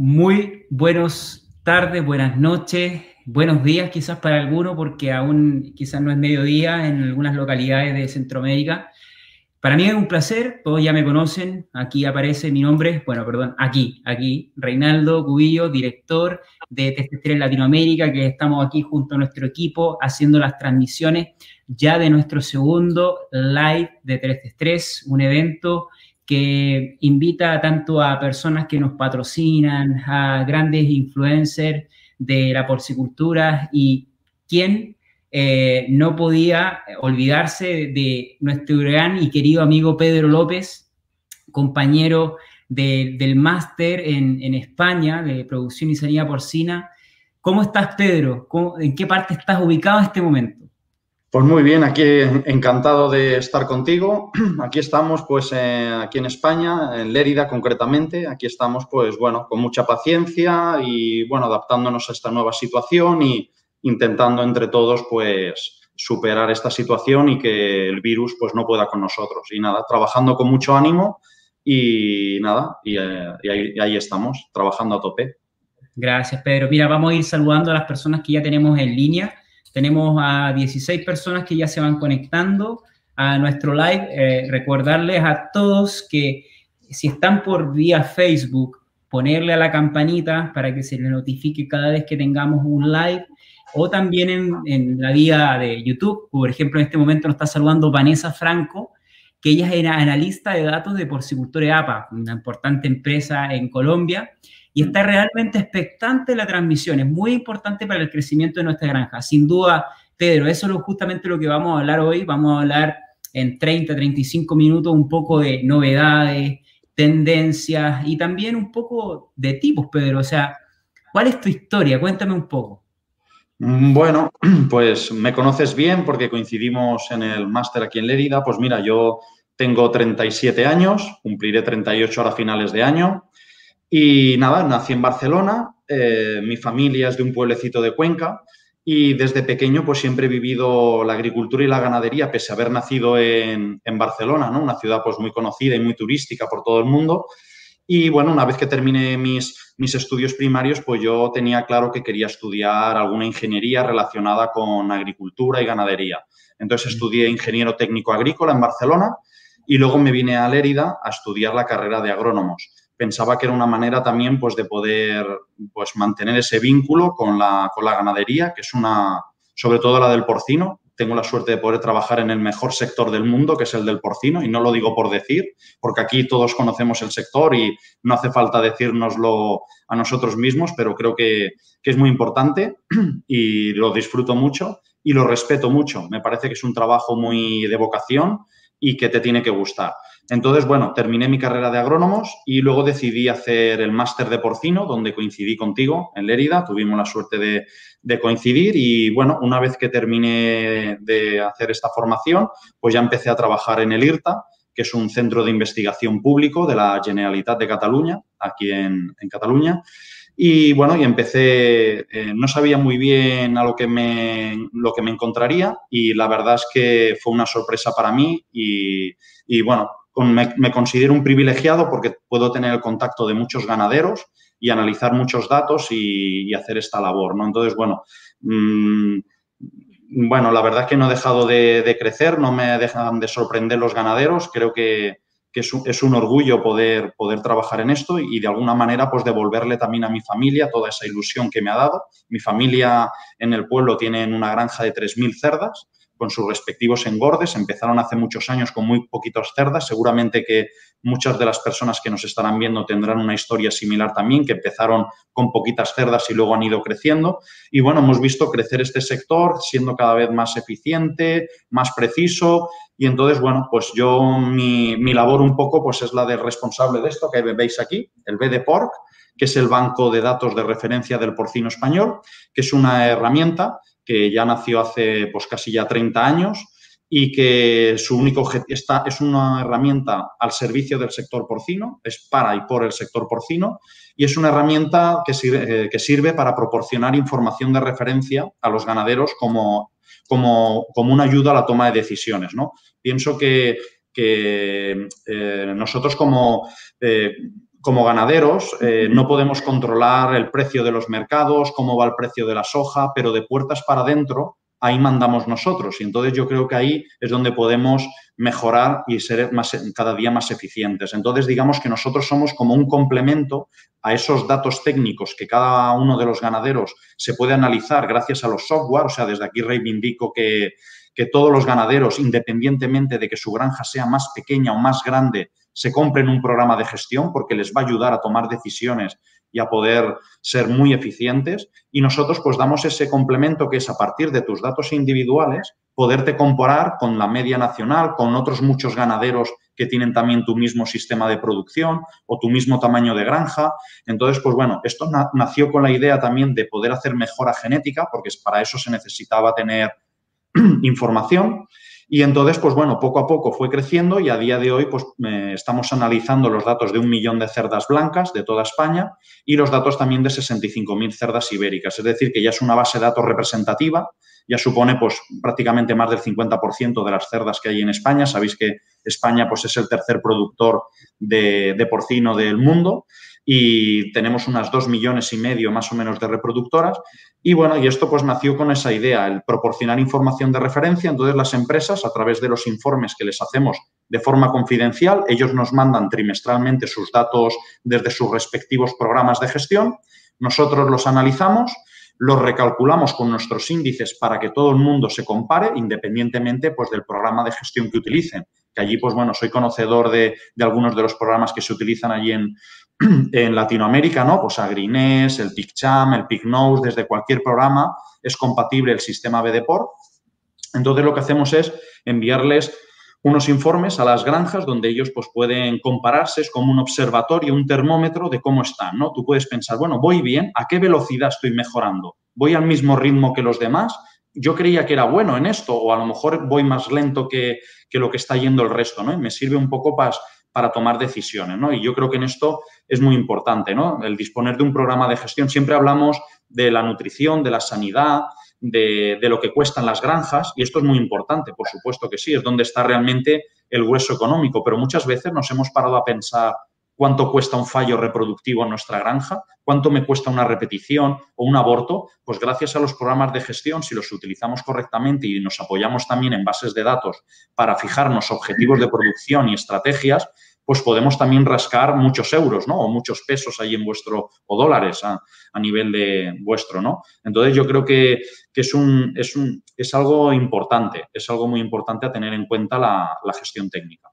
Muy buenas tardes, buenas noches, buenos días quizás para algunos, porque aún quizás no es mediodía en algunas localidades de Centroamérica. Para mí es un placer, todos ya me conocen, aquí aparece mi nombre, bueno, perdón, aquí, aquí, Reinaldo Cubillo, director de Test Latinoamérica, que estamos aquí junto a nuestro equipo haciendo las transmisiones ya de nuestro segundo live de 3 un evento que invita tanto a personas que nos patrocinan, a grandes influencers de la porcicultura y quien eh, no podía olvidarse de nuestro gran y querido amigo Pedro López, compañero del máster en, España de producción y sanidad porcina. ¿Cómo estás, Pedro? ¿En qué parte estás ubicado en este momento? Pues muy bien, aquí encantado de estar contigo. Aquí estamos, pues, eh, aquí en España, en Lérida concretamente. Aquí estamos, pues, bueno, con mucha paciencia y, bueno, adaptándonos a esta nueva situación y intentando entre todos, pues, superar esta situación y que el virus, pues, no pueda con nosotros. Y nada, trabajando con mucho ánimo y nada, y, eh, ahí, y ahí estamos, trabajando a tope. Gracias, Pedro. Mira, vamos a ir saludando a las personas que ya tenemos en línea. Tenemos a 16 personas que ya se van conectando a nuestro live. Eh, recordarles a todos que si están por vía Facebook, ponerle a la campanita para que se les notifique cada vez que tengamos un live o también en, en, la vía de YouTube. Por ejemplo, en este momento nos está saludando Vanessa Franco, que ella es analista de datos de Porcicultores APA, una importante empresa en Colombia y está realmente expectante la transmisión. Es muy importante para el crecimiento de nuestra granja. Sin duda, Pedro, eso es justamente lo que vamos a hablar hoy. Vamos a hablar en 30, 35 minutos un poco de novedades, tendencias y también un poco de tipos, Pedro. O sea, ¿cuál es tu historia? Cuéntame un poco. Mm, bueno, pues me conoces bien porque coincidimos en el máster aquí en Lérida. Pues mira, yo tengo 37 años, cumpliré 38 ahora finales de año. Y nada, nací en Barcelona, eh, mi familia es de un pueblecito de Cuenca y desde pequeño pues siempre he vivido la agricultura y la ganadería, pese a haber nacido en, en Barcelona, ¿no? Una ciudad pues muy conocida y muy turística por todo el mundo. Y bueno, una vez que terminé mis, mis estudios primarios, pues yo tenía claro que quería estudiar alguna ingeniería relacionada con agricultura y ganadería. Entonces estudié ingeniero técnico agrícola en Barcelona y luego me vine a Lérida a estudiar la carrera de agrónomos pensaba que era una manera también pues, de poder pues, mantener ese vínculo con la, con la ganadería, que es una, sobre todo la del porcino. Tengo la suerte de poder trabajar en el mejor sector del mundo, que es el del porcino, y no lo digo por decir, porque aquí todos conocemos el sector y no hace falta decírnoslo a nosotros mismos, pero creo que, que es muy importante y lo disfruto mucho y lo respeto mucho. Me parece que es un trabajo muy de vocación y que te tiene que gustar. Entonces, bueno, terminé mi carrera de agrónomos y luego decidí hacer el máster de porcino, donde coincidí contigo en Lérida. Tuvimos la suerte de, coincidir y, bueno, una vez que terminé de hacer esta formación, pues ya empecé a trabajar en el IRTA, que es un centro de investigación público de la Generalitat de Cataluña, aquí en, Cataluña. Y bueno, y empecé, eh, no sabía muy bien a lo que, me, lo que me encontraría y la verdad es que fue una sorpresa para mí y, y bueno, me, considero un privilegiado porque puedo tener el contacto de muchos ganaderos y analizar muchos datos y, hacer esta labor, ¿no? Entonces, bueno, mm, bueno, la verdad es que no he dejado de, crecer, no me dejan de sorprender los ganaderos, creo que, es, un, orgullo poder, poder trabajar en esto y de alguna manera pues devolverle también a mi familia toda esa ilusión que me ha dado. Mi familia en el pueblo tiene una granja de 3.000 cerdas con sus respectivos engordes. Empezaron hace muchos años con muy poquitos cerdas. Seguramente que muchas de las personas que nos estarán viendo tendrán una historia similar también, que empezaron con poquitas cerdas y luego han ido creciendo. Y bueno, hemos visto crecer este sector siendo cada vez más eficiente, más preciso. Y entonces, bueno, pues yo, mi, mi labor un poco, pues es la de responsable de esto que veis aquí, el BD Pork, que es el banco de datos de referencia del porcino español, que es una herramienta que ya nació hace pues casi ya 30 años y que su único objetivo es una herramienta al servicio del sector porcino, es para y por el sector porcino y es una herramienta que sirve, eh, que sirve para proporcionar información de referencia a los ganaderos como, como, como una ayuda a la toma de decisiones. ¿no? Pienso que, que eh, nosotros como, eh, como ganaderos eh, no podemos controlar el precio de los mercados, cómo va el precio de la soja, pero de puertas para adentro ahí mandamos nosotros. Y entonces yo creo que ahí es donde podemos mejorar y ser más, cada día más eficientes. Entonces, digamos que nosotros somos como un complemento a esos datos técnicos que cada uno de los ganaderos se puede analizar gracias a los software. O sea, desde aquí reivindico que, que todos los ganaderos, independientemente de que su granja sea más pequeña o más grande, se compren un programa de gestión porque les va a ayudar a tomar decisiones y a poder ser muy eficientes. Y nosotros pues damos ese complemento que es a partir de tus datos individuales, poderte comparar con la media nacional, con otros muchos ganaderos que tienen también tu mismo sistema de producción o tu mismo tamaño de granja. Entonces, pues bueno, esto nació con la idea también de poder hacer mejora genética, porque para eso se necesitaba tener información. Y entonces, pues bueno, poco a poco fue creciendo y a día de hoy, pues estamos analizando los datos de un millón de cerdas blancas de toda España y los datos también de 65.000 cerdas ibéricas. Es decir, que ya es una base de datos representativa, ya supone pues prácticamente más del 50% de las cerdas que hay en España. Sabéis que España pues es el tercer productor de, de porcino del mundo y tenemos unas dos millones y medio más o menos de reproductoras. Y bueno, y esto pues nació con esa idea, el proporcionar información de referencia. Entonces las empresas, a través de los informes que les hacemos de forma confidencial, ellos nos mandan trimestralmente sus datos desde sus respectivos programas de gestión. Nosotros los analizamos, los recalculamos con nuestros índices para que todo el mundo se compare, independientemente pues, del programa de gestión que utilicen. Que allí, pues bueno, soy conocedor de, de algunos de los programas que se utilizan allí en, en Latinoamérica, ¿no? Pues Agrinés, el PicCham, el PicNose, desde cualquier programa es compatible el sistema BDPOR. Entonces lo que hacemos es enviarles unos informes a las granjas donde ellos pues, pueden compararse, es como un observatorio, un termómetro de cómo están, ¿no? Tú puedes pensar, bueno, voy bien, ¿a qué velocidad estoy mejorando? ¿Voy al mismo ritmo que los demás? Yo creía que era bueno en esto o a lo mejor voy más lento que, que lo que está yendo el resto, ¿no? Y me sirve un poco para para tomar decisiones, ¿no? Y yo creo que en esto es muy importante, ¿no? El disponer de un programa de gestión. Siempre hablamos de la nutrición, de la sanidad, de, lo que cuestan las granjas, y esto es muy importante, por supuesto que sí, es donde está realmente el hueso económico, pero muchas veces nos hemos parado a pensar cuánto cuesta un fallo reproductivo en nuestra granja, cuánto me cuesta una repetición o un aborto, pues gracias a los programas de gestión, si los utilizamos correctamente y nos apoyamos también en bases de datos para fijarnos objetivos de producción y estrategias, pues podemos también rascar muchos euros, ¿no? O muchos pesos ahí en vuestro, o dólares a, nivel de vuestro, ¿no? Entonces yo creo que, es, un, es, un, es algo importante, es algo muy importante a tener en cuenta la, gestión técnica.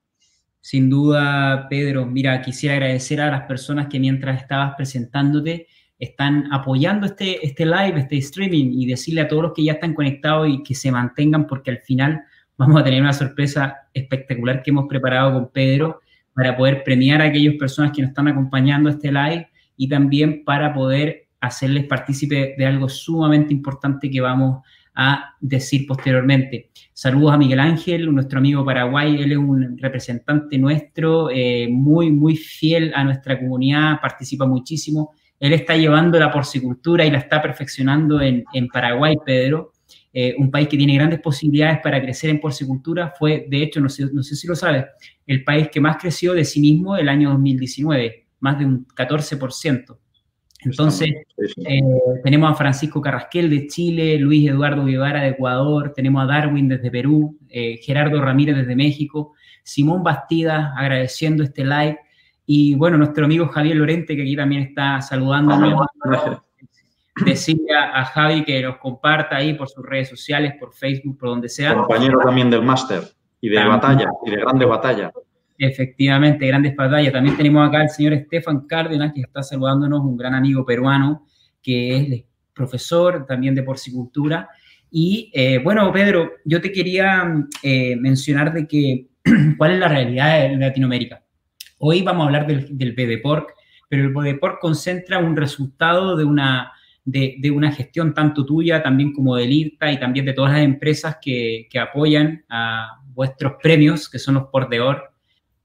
Sin duda, Pedro, mira, quisiera agradecer a las personas que mientras estabas presentándote están apoyando este, este live, este streaming y decirle a todos los que ya están conectados y que se mantengan porque al final vamos a tener una sorpresa espectacular que hemos preparado con Pedro para poder premiar a aquellas personas que nos están acompañando a este live y también para poder hacerles partícipe de algo sumamente importante que vamos a decir posteriormente. Saludos a Miguel Ángel, nuestro amigo Paraguay, él es un representante nuestro, eh, muy, muy fiel a nuestra comunidad, participa muchísimo. Él está llevando la porcicultura y la está perfeccionando en, en Paraguay, Pedro. Eh, un país que tiene grandes posibilidades para crecer en porcicultura, fue, de hecho, no sé, no sé si lo sabes, el país que más creció de sí mismo el año 2019, más de un 14%. Entonces, eh, tenemos a Francisco Carrasquel de Chile, Luis Eduardo Guevara de Ecuador, tenemos a Darwin desde Perú, eh, Gerardo Ramírez desde México, Simón Bastida agradeciendo este live y bueno, nuestro amigo Javier Lorente que aquí también está saludándonos. decirle a, Javi que nos comparta ahí por sus redes sociales, por Facebook, por donde sea. Compañero también del máster y de batalla, y de grande batalla. Efectivamente, grandes batallas. También tenemos acá al señor Estefan Cárdenas, que está saludándonos, un gran amigo peruano, que es profesor también de porcicultura. Y eh, bueno, Pedro, yo te quería eh, mencionar de que cuál es la realidad de Latinoamérica. Hoy vamos a hablar del, del BDPORC, pero el BDPORC concentra un resultado de una de, una gestión tanto tuya también como del IRTA y también de todas las empresas que, apoyan a vuestros premios, que son los por de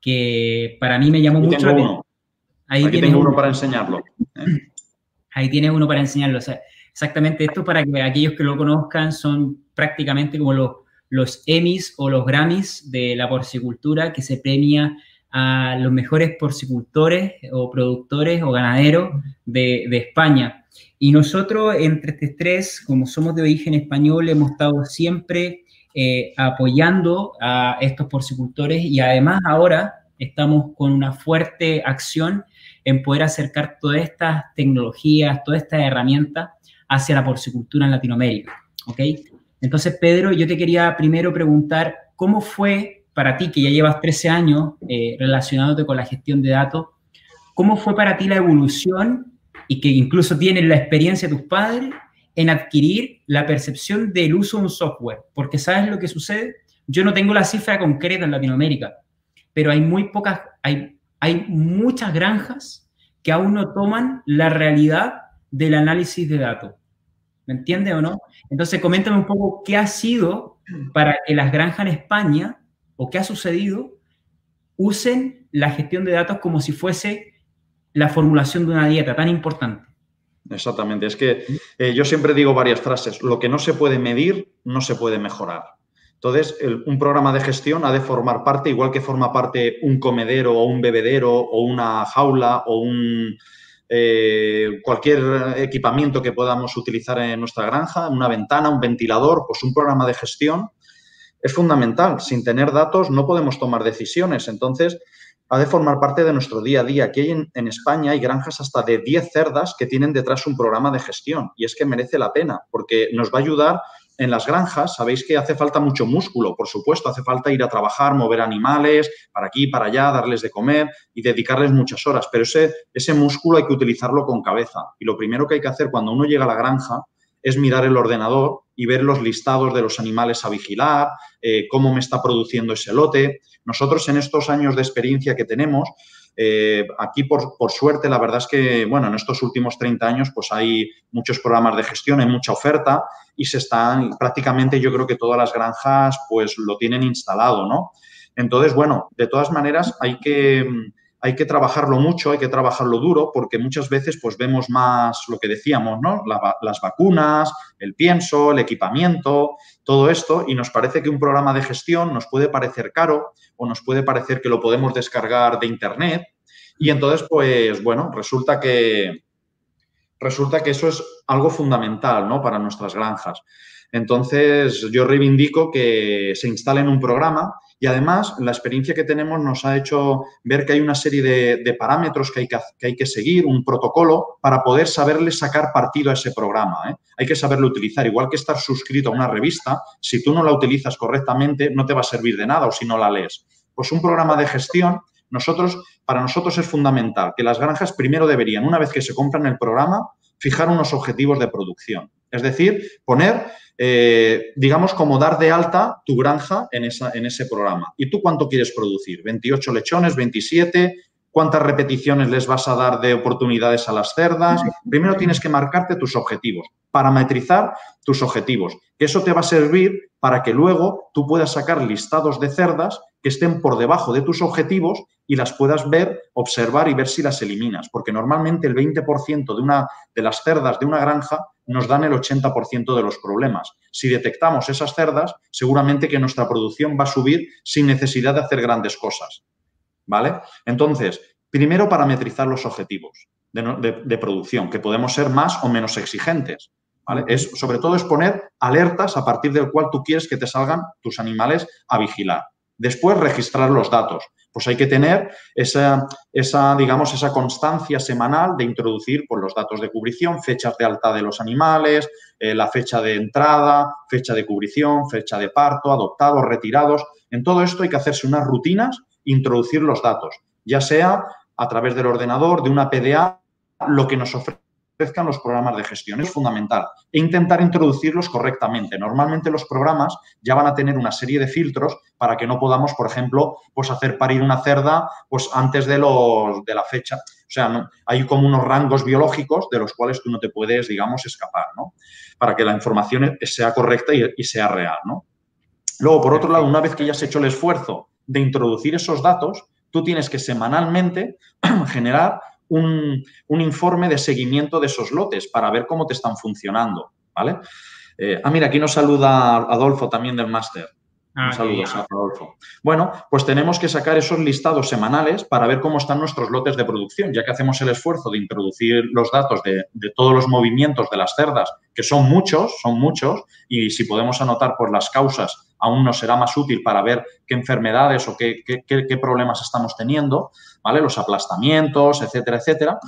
que para mí me llamó mucho. Tengo Ahí Aquí tengo uno, para enseñarlo. ¿eh? Ahí tienes uno para enseñarlo. exactamente esto para que aquellos que lo conozcan son prácticamente como los, los Emmys o los Grammys de la porcicultura que se premia a los mejores porcicultores o productores o ganaderos de, España. Y nosotros, entre este tres, como somos de origen español, hemos estado siempre eh, apoyando a estos porcicultores y además ahora estamos con una fuerte acción en poder acercar todas estas tecnologías, todas estas herramientas hacia la porcicultura en Latinoamérica. ¿ok? Entonces, Pedro, yo te quería primero preguntar, ¿cómo fue para ti, que ya llevas 13 años eh, relacionándote con la gestión de datos, cómo fue para ti la evolución y que incluso tienes la experiencia de tus padres en adquirir la percepción del uso de un software? Porque ¿sabes lo que sucede? Yo no tengo la cifra concreta en Latinoamérica, pero hay muy pocas, hay, hay muchas granjas que aún no toman la realidad del análisis de datos. ¿Me entiendes o no? Entonces, coméntame un poco qué ha sido para que las granjas en España, o qué ha sucedido, usen la gestión de datos como si fuese la formulación de una dieta tan importante. Exactamente, es que eh, yo siempre digo varias frases, lo que no se puede medir no se puede mejorar. Entonces, un programa de gestión ha de formar parte, igual que forma parte un comedero o un bebedero o una jaula o un, eh, cualquier equipamiento que podamos utilizar en nuestra granja, una ventana, un ventilador, pues un programa de gestión es fundamental. Sin tener datos no podemos tomar decisiones. Entonces, ha de formar parte de nuestro día a día. Aquí en, en, España hay granjas hasta de 10 cerdas que tienen detrás un programa de gestión y es que merece la pena porque nos va a ayudar en las granjas sabéis que hace falta mucho músculo, por supuesto, hace falta ir a trabajar, mover animales, para aquí, para allá, darles de comer y dedicarles muchas horas, pero ese, ese músculo hay que utilizarlo con cabeza. Y lo primero que hay que hacer cuando uno llega a la granja es mirar el ordenador y ver los listados de los animales a vigilar, eh, cómo me está produciendo ese lote. Nosotros en estos años de experiencia que tenemos, eh, aquí, por, por, suerte, la verdad es que, bueno, en estos últimos 30 años, pues hay muchos programas de gestión, hay mucha oferta y se están, prácticamente yo creo que todas las granjas, pues lo tienen instalado, ¿no? Entonces, bueno, de todas maneras, hay que, hay que trabajarlo mucho, hay que trabajarlo duro, porque muchas veces pues vemos más lo que decíamos, ¿no? las vacunas, el pienso, el equipamiento, todo esto, y nos parece que un programa de gestión nos puede parecer caro o nos puede parecer que lo podemos descargar de internet. Y entonces, pues bueno, resulta que, resulta que eso es algo fundamental, ¿no? Para nuestras granjas. Entonces, yo reivindico que se instale un programa y además, la experiencia que tenemos nos ha hecho ver que hay una serie de, parámetros que hay que, hay que, seguir, un protocolo, para poder saberle sacar partido a ese programa. ¿eh? Hay que saberlo utilizar. Igual que estar suscrito a una revista, si tú no la utilizas correctamente, no te va a servir de nada o si no la lees. Pues un programa de gestión, nosotros, para nosotros es fundamental que las granjas primero deberían, una vez que se compran el programa, fijar unos objetivos de producción. Es decir, poner eh, digamos, como dar de alta tu granja en, esa, en ese programa. ¿Y tú cuánto quieres producir? ¿28 lechones? ¿27? ¿Cuántas repeticiones les vas a dar de oportunidades a las cerdas? Primero tienes que marcarte tus objetivos, parametrizar tus objetivos, eso te va a servir para que luego tú puedas sacar listados de cerdas que estén por debajo de tus objetivos y las puedas ver, observar y ver si las eliminas, porque normalmente el 20% de, una, de las cerdas de una granja nos dan el 80% de los problemas. Si detectamos esas cerdas, seguramente que nuestra producción va a subir sin necesidad de hacer grandes cosas. ¿Vale? Entonces, primero parametrizar los objetivos de, producción, que podemos ser más o menos exigentes. ¿Vale? Es, sobre todo es poner alertas a partir del cual tú quieres que te salgan tus animales a vigilar. Después, registrar los datos pues hay que tener esa, digamos, esa constancia semanal de introducir pues, los datos de cubrición, fechas de alta de los animales, eh, la fecha de entrada, fecha de cubrición, fecha de parto, adoptados, retirados. En todo esto hay que hacerse unas rutinas, introducir los datos, ya sea a través del ordenador, de una PDA, lo que nos ofrece los programas de gestión. Es fundamental. E intentar introducirlos correctamente. Normalmente los programas ya van a tener una serie de filtros para que no podamos, por ejemplo, pues hacer parir una cerda pues antes de, los, de la fecha. O sea, no, hay como unos rangos biológicos de los cuales tú no te puedes, digamos, escapar, ¿no? Para que la información sea correcta y, y sea real, ¿no? Luego, por otro lado, una vez que ya has hecho el esfuerzo de introducir esos datos, tú tienes que semanalmente generar un, informe de seguimiento de esos lotes para ver cómo te están funcionando, ¿vale? Eh, ah, mira, aquí nos saluda Adolfo también del máster. Ah, Saludos a Rodolfo. Bueno, pues tenemos que sacar esos listados semanales para ver cómo están nuestros lotes de producción, ya que hacemos el esfuerzo de introducir los datos de, todos los movimientos de las cerdas, que son muchos, son muchos, y si podemos anotar por las causas, aún nos será más útil para ver qué enfermedades o qué, qué problemas estamos teniendo, ¿vale? Los aplastamientos, etcétera, etcétera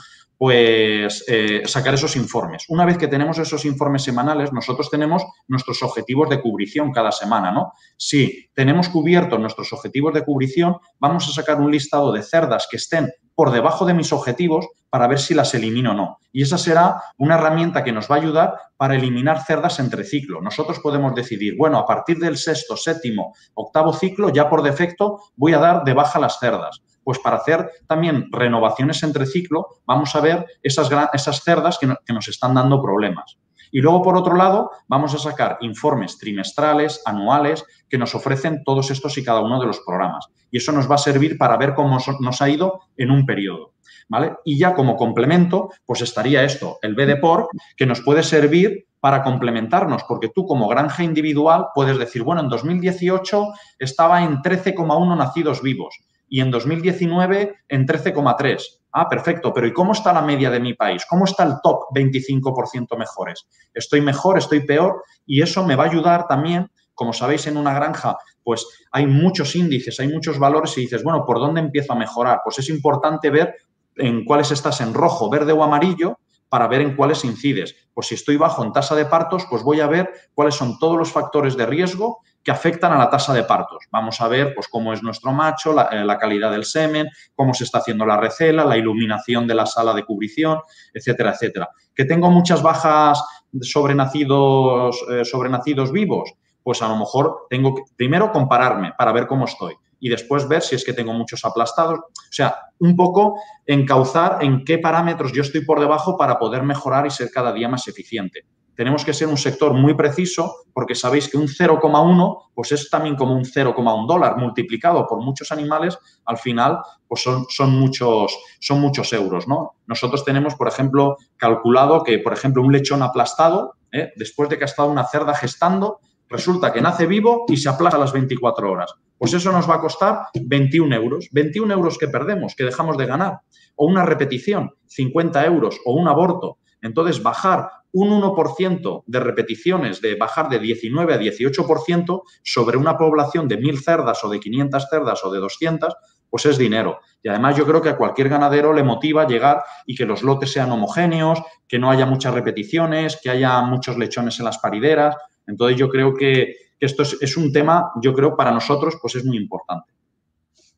pues eh, sacar esos informes. Una vez que tenemos esos informes semanales, nosotros tenemos nuestros objetivos de cubrición cada semana, ¿no? Si tenemos cubiertos nuestros objetivos de cubrición, vamos a sacar un listado de cerdas que estén por debajo de mis objetivos para ver si las elimino o no. Y esa será una herramienta que nos va a ayudar para eliminar cerdas entre ciclo. Nosotros podemos decidir, bueno, a partir del sexto, séptimo, octavo ciclo, ya por defecto voy a dar de baja las cerdas pues para hacer también renovaciones entre ciclo, vamos a ver esas, esas cerdas que, nos están dando problemas. Y luego, por otro lado, vamos a sacar informes trimestrales, anuales, que nos ofrecen todos estos y cada uno de los programas. Y eso nos va a servir para ver cómo nos ha ido en un periodo. ¿Vale? Y ya como complemento, pues estaría esto, el BDPOR, que nos puede servir para complementarnos, porque tú como granja individual puedes decir, bueno, en 2018 estaba en 13,1 nacidos vivos y en 2019 en 13,3. Ah, perfecto, pero ¿y cómo está la media de mi país? ¿Cómo está el top 25% mejores? ¿Estoy mejor? ¿Estoy peor? Y eso me va a ayudar también, como sabéis, en una granja, pues hay muchos índices, hay muchos valores y dices, bueno, ¿por dónde empiezo a mejorar? Pues es importante ver en cuáles estás en rojo, verde o amarillo para ver en cuáles incides. Pues si estoy bajo en tasa de partos, pues voy a ver cuáles son todos los factores de riesgo que afectan a la tasa de partos. Vamos a ver pues, cómo es nuestro macho, eh, la, calidad del semen, cómo se está haciendo la recela, la iluminación de la sala de cubrición, etcétera, etcétera. Que tengo muchas bajas sobre nacidos, eh, sobre nacidos vivos, pues a lo mejor tengo que primero compararme para ver cómo estoy y después ver si es que tengo muchos aplastados. O sea, un poco encauzar en qué parámetros yo estoy por debajo para poder mejorar y ser cada día más eficiente tenemos que ser un sector muy preciso porque sabéis que un 0,1 pues es también como un 0,1 dólar multiplicado por muchos animales, al final pues son, son, muchos, son muchos euros, ¿no? Nosotros tenemos, por ejemplo, calculado que, por ejemplo, un lechón aplastado, ¿eh? después de que ha estado una cerda gestando, resulta que nace vivo y se aplasta a las 24 horas. Pues eso nos va a costar 21 euros. 21 euros que perdemos, que dejamos de ganar. O una repetición, 50 euros, o un aborto. Entonces, bajar un 1% de repeticiones, de bajar de 19 a 18% sobre una población de 1.000 cerdas o de 500 cerdas o de 200, pues es dinero. Y además yo creo que a cualquier ganadero le motiva llegar y que los lotes sean homogéneos, que no haya muchas repeticiones, que haya muchos lechones en las parideras. Entonces yo creo que, esto es, es un tema, yo creo, para nosotros, pues es muy importante.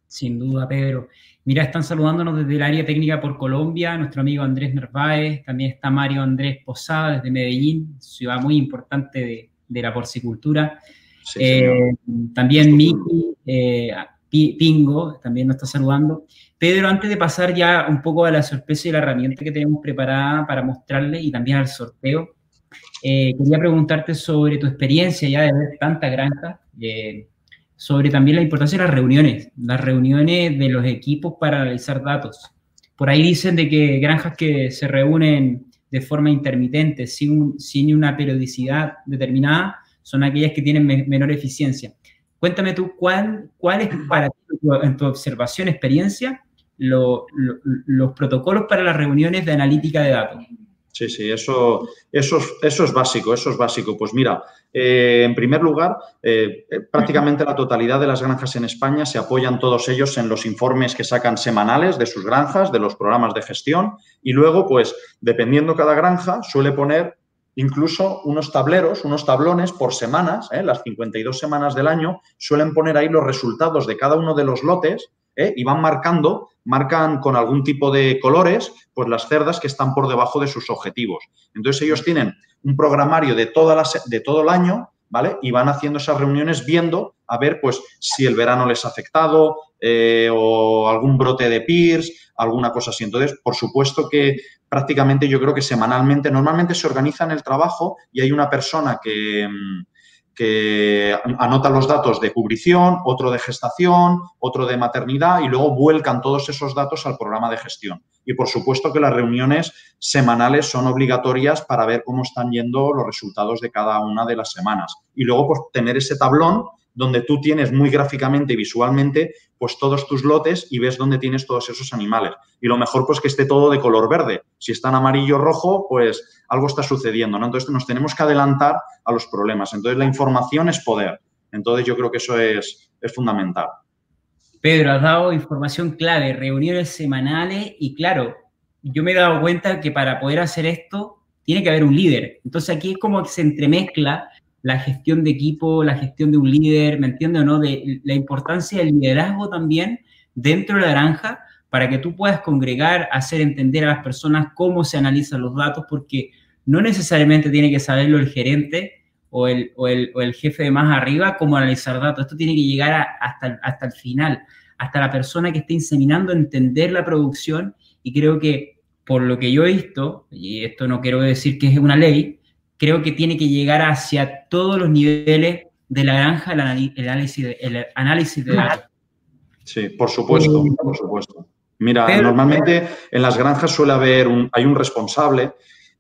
Sin duda, Pedro. Mira, están saludándonos desde el área técnica por Colombia, nuestro amigo Andrés Narváez, también está Mario Andrés Posada desde Medellín, ciudad muy importante de, la porcicultura. Eh, también Miki eh, Pingo también nos está saludando. Pedro, antes de pasar ya un poco a la sorpresa y la herramienta que tenemos preparada para mostrarle y también al sorteo, eh, quería preguntarte sobre tu experiencia ya de ver tanta granja sobre también la importancia de las reuniones, las reuniones de los equipos para analizar datos. Por ahí dicen de que granjas que se reúnen de forma intermitente, sin, sin una periodicidad determinada, son aquellas que tienen menor eficiencia. Cuéntame tú, ¿cuál, cuál es para ti, en tu observación, experiencia, los protocolos para las reuniones de analítica de datos? Sí, sí, eso, eso, eso es básico, eso es básico. Pues mira, eh, en primer lugar, eh, eh, prácticamente la totalidad de las granjas en España se apoyan todos ellos en los informes que sacan semanales de sus granjas, de los programas de gestión, y luego, pues, dependiendo cada granja, suele poner incluso unos tableros, unos tablones por semanas, las 52 semanas del año, suelen poner ahí los resultados de cada uno de los lotes y van marcando marcan con algún tipo de colores, pues las cerdas que están por debajo de sus objetivos. Entonces ellos tienen un programario de, toda de todo el año, ¿vale? Y van haciendo esas reuniones viendo a ver, pues, si el verano les ha afectado eh, o algún brote de PIRS, alguna cosa así. Entonces, por supuesto que prácticamente yo creo que semanalmente, normalmente se organiza en el trabajo y hay una persona que... Mm, que anota los datos de cubrición, otro de gestación, otro de maternidad y luego vuelcan todos esos datos al programa de gestión. Y por supuesto que las reuniones semanales son obligatorias para ver cómo están yendo los resultados de cada una de las semanas. Y luego pues, tener ese tablón donde tú tienes muy gráficamente y visualmente pues todos tus lotes y ves dónde tienes todos esos animales. Y lo mejor pues que esté todo de color verde. Si está en amarillo rojo, pues algo está sucediendo, ¿no? Entonces nos tenemos que adelantar a los problemas. Entonces la información es poder. Entonces yo creo que eso es, es fundamental. Pedro, has dado información clave, reuniones semanales y claro, yo me he dado cuenta que para poder hacer esto tiene que haber un líder. Entonces aquí es como que se entremezcla la gestión de equipo, la gestión de un líder, ¿me entiendes o no? De la importancia del liderazgo también dentro de la granja para que tú puedas congregar, hacer entender a las personas cómo se analizan los datos, porque no necesariamente tiene que saberlo el gerente o el, o el, jefe de más arriba cómo analizar datos. Esto tiene que llegar hasta, hasta el final, hasta la persona que está inseminando entender la producción y creo que por lo que yo he visto, y esto no quiero decir que es una ley, creo que tiene que llegar hacia todos los niveles de la granja el, análisis, de, el análisis de datos. Sí, por supuesto, por supuesto. Mira, normalmente en las granjas suele haber un, hay un responsable,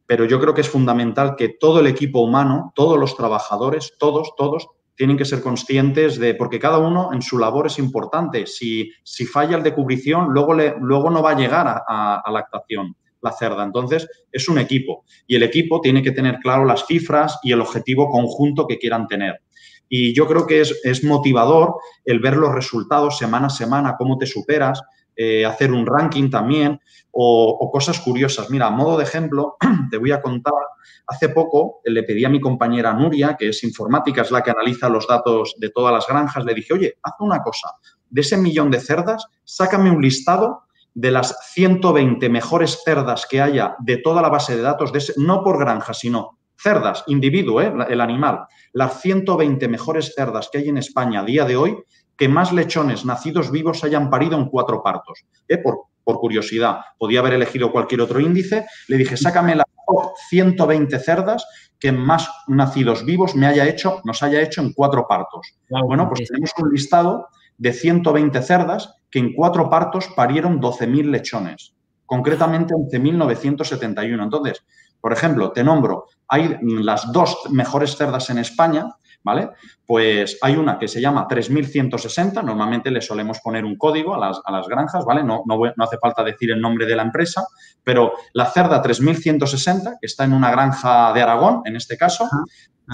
pero yo creo que es fundamental que todo el equipo humano, todos los trabajadores, todos, todos, tienen que ser conscientes de, porque cada uno en su labor es importante. Si, si falla el de cubrición, luego, le, luego no va a llegar a, a, lactación la cerda. Entonces, es un equipo y el equipo tiene que tener claro las cifras y el objetivo conjunto que quieran tener. Y yo creo que es, es motivador el ver los resultados semana a semana, cómo te superas, eh, hacer un ranking también o, cosas curiosas. Mira, a modo de ejemplo, te voy a contar, hace poco le pedí a mi compañera Nuria, que es informática, es la que analiza los datos de todas las granjas, le dije, oye, haz una cosa, de ese millón de cerdas, sácame un listado de las 120 mejores cerdas que haya de toda la base de datos, de no por granja, sino cerdas, individuo, ¿eh? el animal, las 120 mejores cerdas que hay en España a día de hoy, que más lechones nacidos vivos hayan parido en cuatro partos. ¿eh? Por, por, curiosidad, podía haber elegido cualquier otro índice. Le dije, sácame las 120 cerdas que más nacidos vivos me haya hecho, nos haya hecho en cuatro partos. bueno, pues tenemos un listado de 120 cerdas que en cuatro partos parieron 12.000 lechones, concretamente 11.971. Entonces, por ejemplo, te nombro, hay las dos mejores cerdas en España, ¿vale? Pues hay una que se llama 3160, normalmente le solemos poner un código a las, granjas, ¿vale? No, no, no, hace falta decir el nombre de la empresa, pero la cerda 3160, que está en una granja de Aragón, en este caso,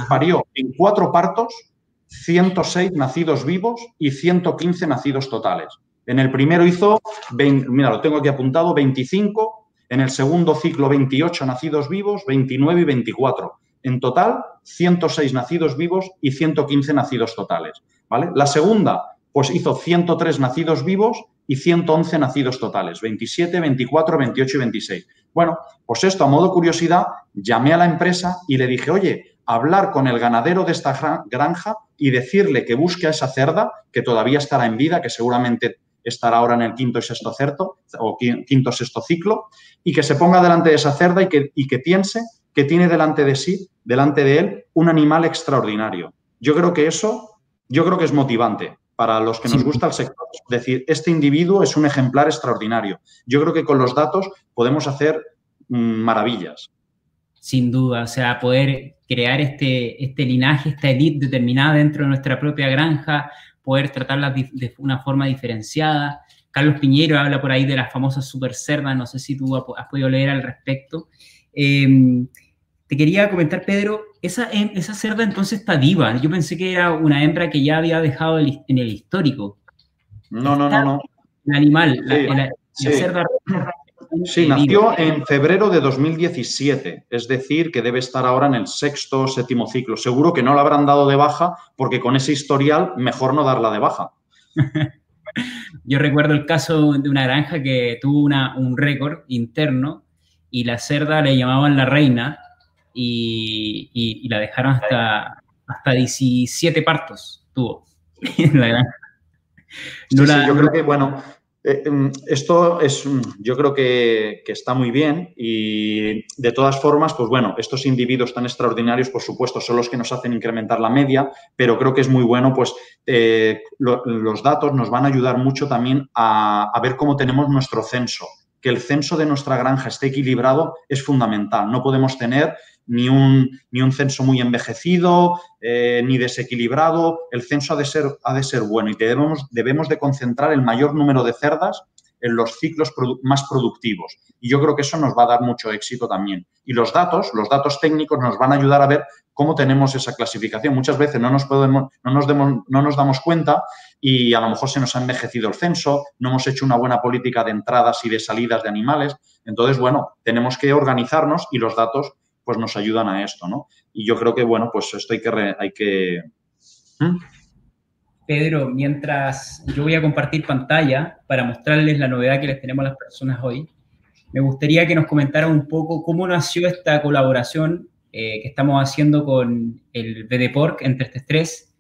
parió en cuatro partos 106 nacidos vivos y 115 nacidos totales. En el primero hizo, mira, lo tengo aquí apuntado, 25, en el segundo ciclo 28 nacidos vivos, 29 y 24. En total, 106 nacidos vivos y 115 nacidos totales. ¿vale? La segunda, pues hizo 103 nacidos vivos y 111 nacidos totales, 27, 24, 28 y 26. Bueno, pues esto a modo curiosidad, llamé a la empresa y le dije, oye, hablar con el ganadero de esta granja y decirle que busque a esa cerda, que todavía estará en vida, que seguramente estará ahora en el quinto y sexto certo, o quinto sexto ciclo, y que se ponga delante de esa cerda y que, y que piense que tiene delante de sí, delante de él, un animal extraordinario. Yo creo que eso, yo creo que es motivante para los que nos gusta el sector. Es decir, este individuo es un ejemplar extraordinario. Yo creo que con los datos podemos hacer mm, maravillas. Sin duda, o sea, poder crear este, este linaje, esta elite determinada dentro de nuestra propia granja, poder tratarla de una forma diferenciada. Carlos Piñero habla por ahí de las famosas super cerdas, no sé si tú has podido leer al respecto. Em, te quería comentar, Pedro, esa, esa cerda entonces está viva. Yo pensé que era una hembra que ya había dejado en el histórico. No, no, no, no. El animal, la, cerda. Sí, nació en febrero de 2017, es decir, que debe estar ahora en el sexto o séptimo ciclo. Seguro que no la habrán dado de baja porque con ese historial mejor no darla de baja. Yo recuerdo el caso de una granja que tuvo una, un récord interno y la cerda le llamaban la reina y, la dejaron hasta, hasta 17 partos tuvo la yo creo que, bueno, esto es, yo creo que, está muy bien y de todas formas, pues bueno, estos individuos tan extraordinarios, por supuesto, son los que nos hacen incrementar la media, pero creo que es muy bueno, pues eh, los datos nos van a ayudar mucho también a ver cómo tenemos nuestro censo que el censo de nuestra granja esté equilibrado es fundamental. No podemos tener ni un, ni un censo muy envejecido, eh, ni desequilibrado. El censo ha de ser, ha de ser bueno y debemos, debemos de concentrar el mayor número de cerdas en los ciclos más productivos. Y yo creo que eso nos va a dar mucho éxito también. Y los datos, los datos técnicos nos van a ayudar a ver cómo tenemos esa clasificación. Muchas veces no nos, podemos, no nos, no nos damos cuenta y a lo mejor se nos ha envejecido el censo, no hemos hecho una buena política de entradas y de salidas de animales. Entonces, bueno, tenemos que organizarnos y los datos pues nos ayudan a esto, ¿no? Y yo creo que, bueno, pues esto hay que... hay que ¿Mm? Pedro, mientras yo voy a compartir pantalla para mostrarles la novedad que les tenemos a las personas hoy, me gustaría que nos comentara un poco cómo nació esta colaboración eh, que estamos haciendo con el BDPORC entre este tres.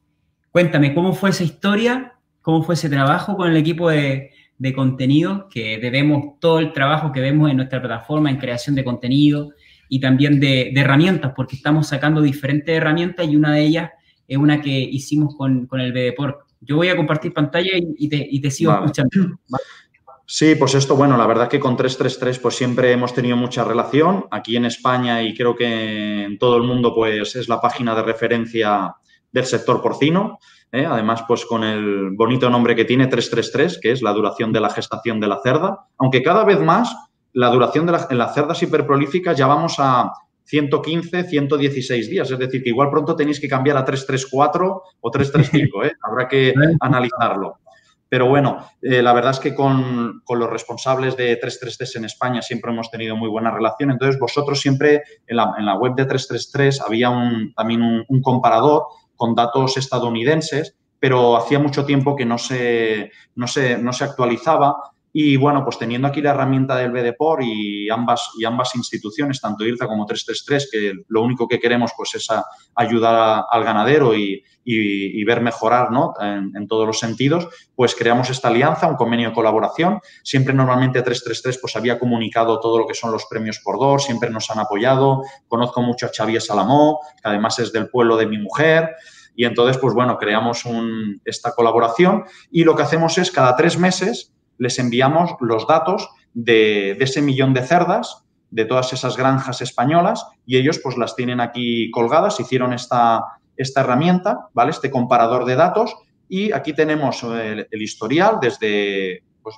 Cuéntame, ¿cómo fue esa historia? ¿Cómo fue ese trabajo con el equipo de, de contenido? Que debemos todo el trabajo que vemos en nuestra plataforma en creación de contenido y también de, herramientas, porque estamos sacando diferentes herramientas y una de ellas es una que hicimos con, con el BDPORC. Yo voy a compartir pantalla y, te, y te, sigo escuchando. Sí, pues esto, bueno, la verdad que con 333 pues siempre hemos tenido mucha relación. Aquí en España y creo que en todo el mundo pues es la página de referencia del sector porcino. ¿eh? Además, pues con el bonito nombre que tiene 333, que es la duración de la gestación de la cerda. Aunque cada vez más la duración de en las cerdas hiperprolíficas ya vamos a 115, 116 días. Es decir, que igual pronto tenéis que cambiar a 334 o 335. ¿eh? Habrá que analizarlo. Pero bueno, eh, la verdad es que con, los responsables de 333 en España siempre hemos tenido muy buena relación. Entonces, vosotros siempre en la, web de 333 había un, también un, comparador con datos estadounidenses, pero hacía mucho tiempo que no se, no se, no se actualizaba y bueno, pues teniendo aquí la herramienta del BDPOR y ambas, y ambas instituciones, tanto IRTA como 333, que lo único que queremos pues es ayudar al ganadero y, ver mejorar ¿no? en, todos los sentidos, pues creamos esta alianza, un convenio de colaboración. Siempre normalmente 333 pues había comunicado todo lo que son los premios por dos, siempre nos han apoyado. Conozco mucho a Xavier Salamó, que además es del pueblo de mi mujer. Y entonces, pues bueno, creamos esta colaboración y lo que hacemos es cada tres meses les enviamos los datos de, ese millón de cerdas, de todas esas granjas españolas, y ellos pues las tienen aquí colgadas, hicieron esta, esta herramienta, ¿vale? Este comparador de datos, y aquí tenemos el, el historial desde, pues,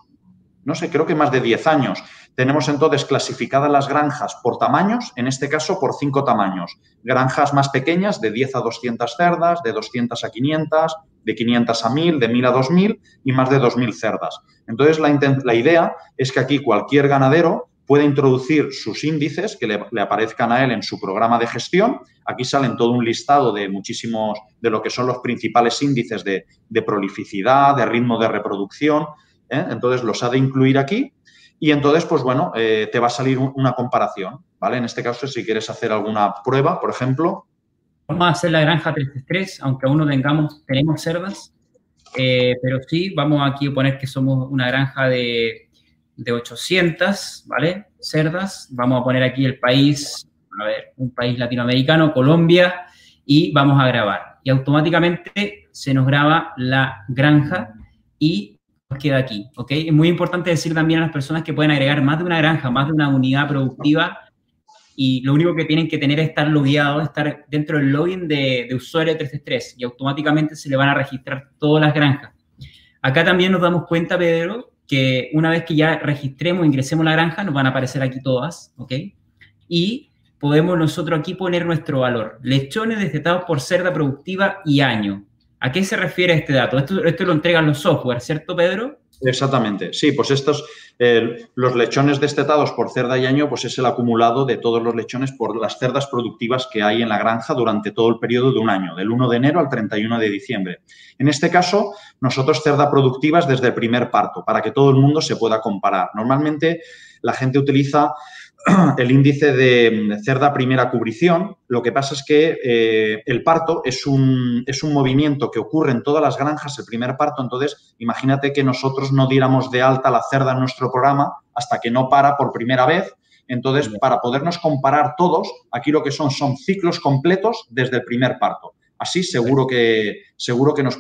no sé, creo que más de 10 años. Tenemos entonces clasificadas las granjas por tamaños, en este caso por cinco tamaños. Granjas más pequeñas de 10 a 200 cerdas, de 200 a 500, de 500 a 1000, de 1000 a 2000 y más de 2000 cerdas. Entonces la, la idea es que aquí cualquier ganadero puede introducir sus índices que le, aparezcan a él en su programa de gestión. Aquí salen todo un listado de muchísimos, de lo que son los principales índices de, prolificidad, de ritmo de reproducción. ¿eh? Entonces los ha de incluir aquí y entonces, pues bueno, eh, te va a salir una comparación, ¿vale? En este caso, si quieres hacer alguna prueba, por ejemplo. Vamos a hacer la granja 3 aunque aún no tengamos, tenemos cerdas, eh, pero sí, vamos aquí a poner que somos una granja de, de 800, ¿vale? Cerdas. Vamos a poner aquí el país, a ver, un país latinoamericano, Colombia, y vamos a grabar. Y automáticamente se nos graba la granja y queda aquí, ¿ok? Es muy importante decir también a las personas que pueden agregar más de una granja, más de una unidad productiva y lo único que tienen que tener es estar logueados, estar dentro del login de, de usuario 333 y automáticamente se le van a registrar todas las granjas. Acá también nos damos cuenta, Pedro, que una vez que ya registremos, ingresemos la granja, nos van a aparecer aquí todas, ¿ok? Y podemos nosotros aquí poner nuestro valor. Lechones destetados por cerda productiva y año. ¿A qué se refiere este dato? Esto, esto lo entregan los software, ¿cierto, Pedro? Exactamente, sí, pues estos, eh, los lechones destetados por cerda y año, pues es el acumulado de todos los lechones por las cerdas productivas que hay en la granja durante todo el periodo de un año, del 1 de enero al 31 de diciembre. En este caso, nosotros cerda productivas desde el primer parto, para que todo el mundo se pueda comparar. Normalmente la gente utiliza el índice de cerda primera cubrición. Lo que pasa es que eh, el parto es un, es un movimiento que ocurre en todas las granjas, el primer parto. Entonces, imagínate que nosotros no diéramos de alta la cerda en nuestro programa hasta que no para por primera vez. Entonces, para podernos comparar todos, aquí lo que son son ciclos completos desde el primer parto. Así seguro que, seguro que nos,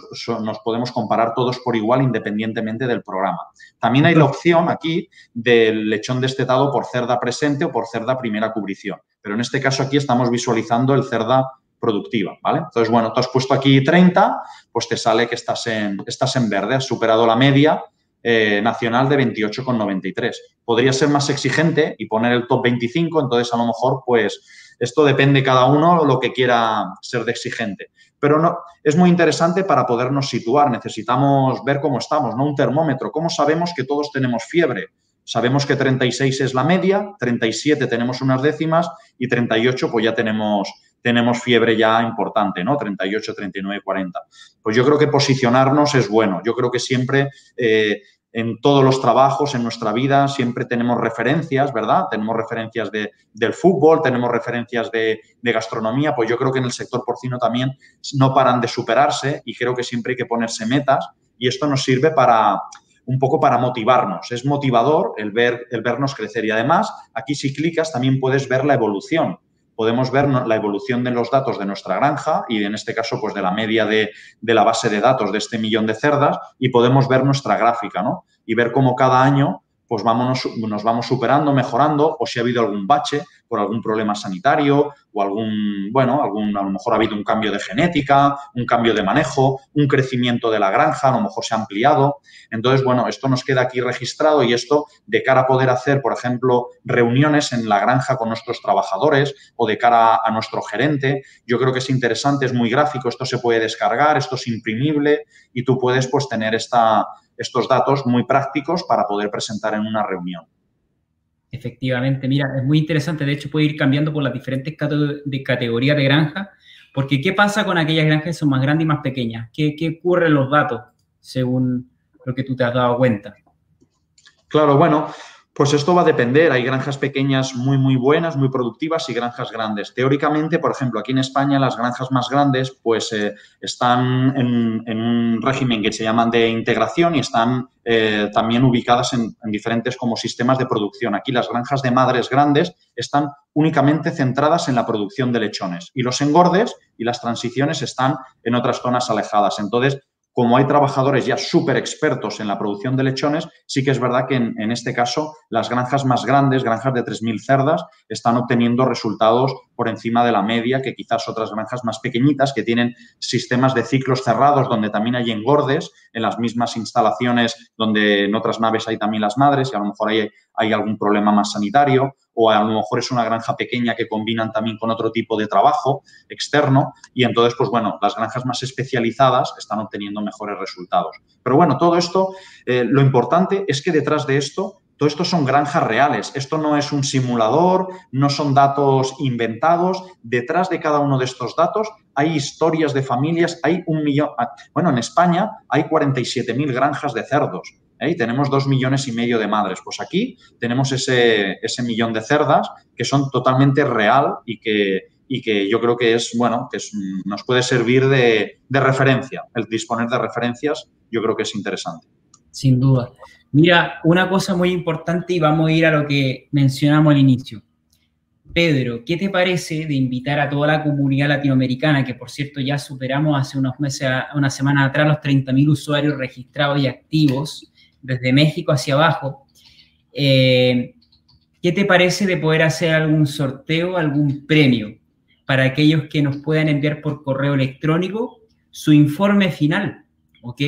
podemos comparar todos por igual independientemente del programa. También hay la opción aquí del lechón destetado por cerda presente o por cerda primera cubrición. pero en este caso aquí estamos visualizando el cerda productiva, ¿vale? Entonces, bueno, tú has puesto aquí 30, pues te sale que estás en, estás en verde, has superado la media eh, nacional de 28,93. Podría ser más exigente y poner el top 25, entonces a lo mejor, pues, esto depende cada uno lo que quiera ser de exigente. Pero no, es muy interesante para podernos situar. Necesitamos ver cómo estamos, ¿no? Un termómetro. ¿Cómo sabemos que todos tenemos fiebre? Sabemos que 36 es la media, 37 tenemos unas décimas y 38 pues ya tenemos, tenemos fiebre ya importante, ¿no? 38, 39, 40. Pues yo creo que posicionarnos es bueno. Yo creo que siempre eh, en todos los trabajos, en nuestra vida, siempre tenemos referencias, ¿verdad? Tenemos referencias de, del fútbol, tenemos referencias de, de, gastronomía, pues yo creo que en el sector porcino también no paran de superarse y creo que siempre hay que ponerse metas y esto nos sirve para, un poco para motivarnos. Es motivador el, ver, el vernos crecer y además aquí si clicas también puedes ver la evolución. Podemos ver la evolución de los datos de nuestra granja y en este caso pues de la media de, de la base de datos de este millón de cerdas y podemos ver nuestra gráfica ¿no? y ver cómo cada año pues nos vamos superando, mejorando, o si ha habido algún bache por algún problema sanitario o algún, bueno, algún, a lo mejor ha habido un cambio de genética, un cambio de manejo, un crecimiento de la granja, a lo mejor se ha ampliado. Entonces, bueno, esto nos queda aquí registrado y esto de cara a poder hacer, por ejemplo, reuniones en la granja con nuestros trabajadores o de cara a nuestro gerente, yo creo que es interesante, es muy gráfico, esto se puede descargar, esto es imprimible y tú puedes pues tener esta, estos datos muy prácticos para poder presentar en una reunión. Efectivamente, mira, es muy interesante. De hecho, puede ir cambiando por las diferentes categorías de granja, porque ¿qué pasa con aquellas granjas que son más grandes y más pequeñas? ¿Qué, qué ocurre los datos según lo que tú te has dado cuenta? Claro, bueno, pues esto va a depender. Hay granjas pequeñas muy, muy buenas, muy productivas y granjas grandes. Teóricamente, por ejemplo, aquí en España las granjas más grandes pues eh, están en, un régimen que se llaman de integración y están eh, también ubicadas en, en, diferentes como sistemas de producción. Aquí las granjas de madres grandes están únicamente centradas en la producción de lechones y los engordes y las transiciones están en otras zonas alejadas. Entonces, como hay trabajadores ya súper expertos en la producción de lechones, sí que es verdad que en, este caso las granjas más grandes, granjas de 3.000 cerdas, están obteniendo resultados por encima de la media que quizás otras granjas más pequeñitas que tienen sistemas de ciclos cerrados donde también hay engordes en las mismas instalaciones donde en otras naves hay también las madres y a lo mejor hay, hay algún problema más sanitario o a lo mejor es una granja pequeña que combinan también con otro tipo de trabajo externo y entonces, pues bueno, las granjas más especializadas están obteniendo mejores resultados. Pero bueno, todo esto, eh, lo importante es que detrás de esto, todo esto son granjas reales, esto no es un simulador, no son datos inventados, detrás de cada uno de estos datos hay historias de familias, hay un millón, ah, bueno, en España hay 47.000 granjas de cerdos, ¿eh? y tenemos dos millones y medio de madres. Pues aquí tenemos ese, ese millón de cerdas que son totalmente real y que, y que yo creo que es, bueno, que nos puede servir de, de, referencia. El disponer de referencias yo creo que es interesante. Sin duda. Mira, una cosa muy importante y vamos a ir a lo que mencionamos al inicio. Pedro, ¿qué te parece de invitar a toda la comunidad latinoamericana, que por cierto ya superamos hace unos meses, una semana atrás, los 30.000 usuarios registrados y activos, desde México hacia abajo. Eh, ¿Qué te parece de poder hacer algún sorteo, algún premio para aquellos que nos puedan enviar por correo electrónico su informe final? ¿Ok?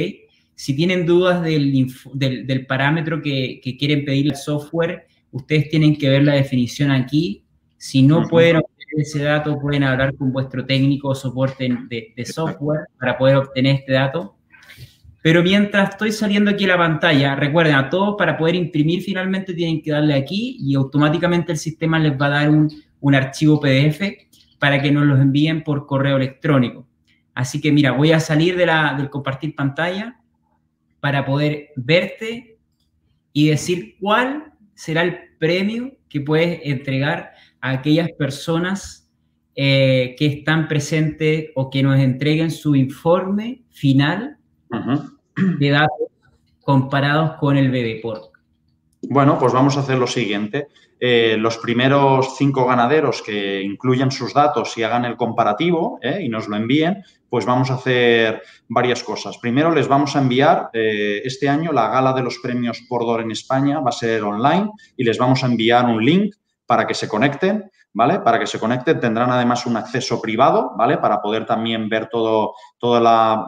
Si tienen dudas del, del, del parámetro que, que, quieren pedir el software, ustedes tienen que ver la definición aquí. Si no uh -huh. pueden obtener ese dato, pueden hablar con vuestro técnico o soporte de, de software para poder obtener este dato. Pero mientras estoy saliendo aquí a la pantalla, recuerden, a todos para poder imprimir finalmente tienen que darle aquí y automáticamente el sistema les va a dar un, un archivo PDF para que nos los envíen por correo electrónico. Así que mira, voy a salir de la, del compartir pantalla para poder verte y decir cuál será el premio que puedes entregar a aquellas personas eh, que están presentes o que nos entreguen su informe final uh -huh de datos comparados con el BBPOR? Bueno, pues vamos a hacer lo siguiente. Eh, los primeros cinco ganaderos que incluyan sus datos y hagan el comparativo eh, y nos lo envíen, pues vamos a hacer varias cosas. Primero les vamos a enviar eh, este año la gala de los premios Pordor en España, va a ser online y les vamos a enviar un link para que se conecten, ¿vale? Para que se conecten tendrán además un acceso privado, ¿vale? Para poder también ver todo, toda la,